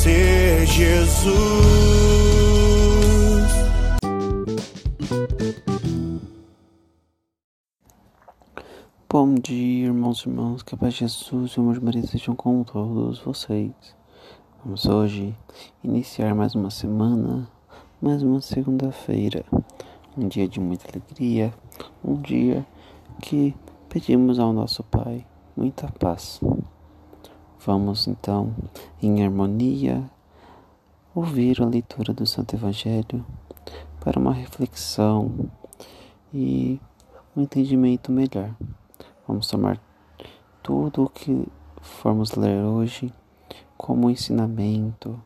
Conhecer Jesus. Bom dia, irmãos e irmãs, que a paz de Jesus e o amor de Maria estejam com todos vocês. Vamos hoje iniciar mais uma semana, mais uma segunda-feira, um dia de muita alegria, um dia que pedimos ao nosso Pai muita paz. Vamos então, em harmonia, ouvir a leitura do Santo Evangelho para uma reflexão e um entendimento melhor. Vamos tomar tudo o que formos ler hoje como ensinamento,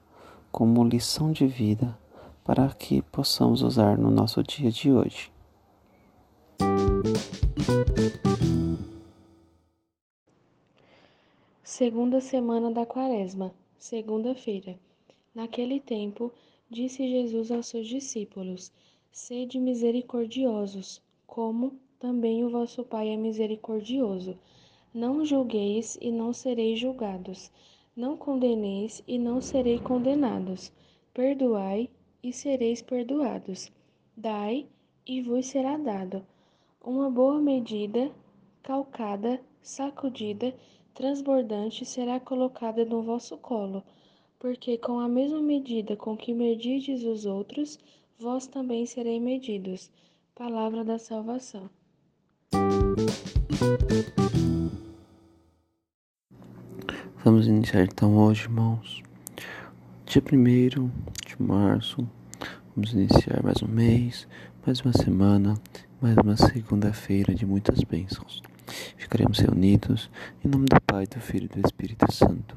como lição de vida, para que possamos usar no nosso dia de hoje. Segunda semana da Quaresma, segunda-feira. Naquele tempo, disse Jesus aos seus discípulos: Sede misericordiosos, como também o vosso Pai é misericordioso. Não julgueis e não sereis julgados. Não condeneis e não sereis condenados. Perdoai e sereis perdoados. Dai e vos será dado. Uma boa medida, calcada, sacudida, transbordante será colocada no vosso colo, porque com a mesma medida com que medides os outros, vós também sereis medidos. Palavra da salvação. Vamos iniciar então hoje, irmãos. Dia 1 de março, vamos iniciar mais um mês, mais uma semana, mais uma segunda-feira de muitas bênçãos. Ficaremos reunidos em nome do Pai, do Filho e do Espírito Santo.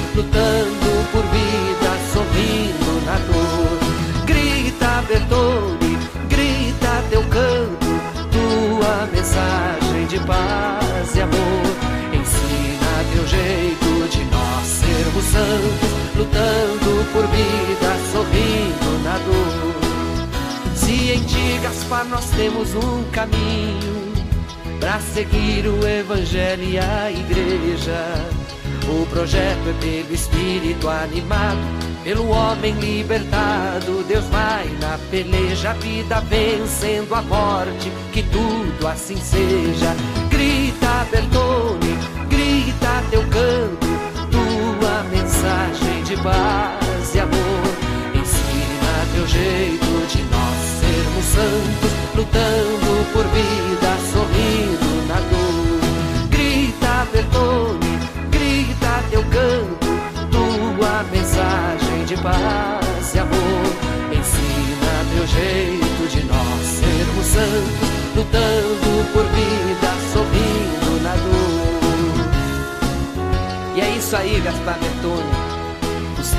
paz e amor. Ensina teu jeito de nós sermos santos, lutando por vida, sorrindo na dor. Se em ti, Gaspar, nós temos um caminho para seguir o Evangelho e a Igreja. O projeto é pelo Espírito animado, pelo homem libertado. Deus vai na peleja, a vida vencendo a morte, que tudo assim seja. Paz e amor. Ensina teu jeito de nós sermos santos, lutando por vida, sorrindo na dor. Grita, Bertone, grita teu canto, tua mensagem de paz e amor. Ensina teu jeito de nós sermos santos, lutando por vida, sorrindo na dor. E é isso aí, Gaspar Bertone.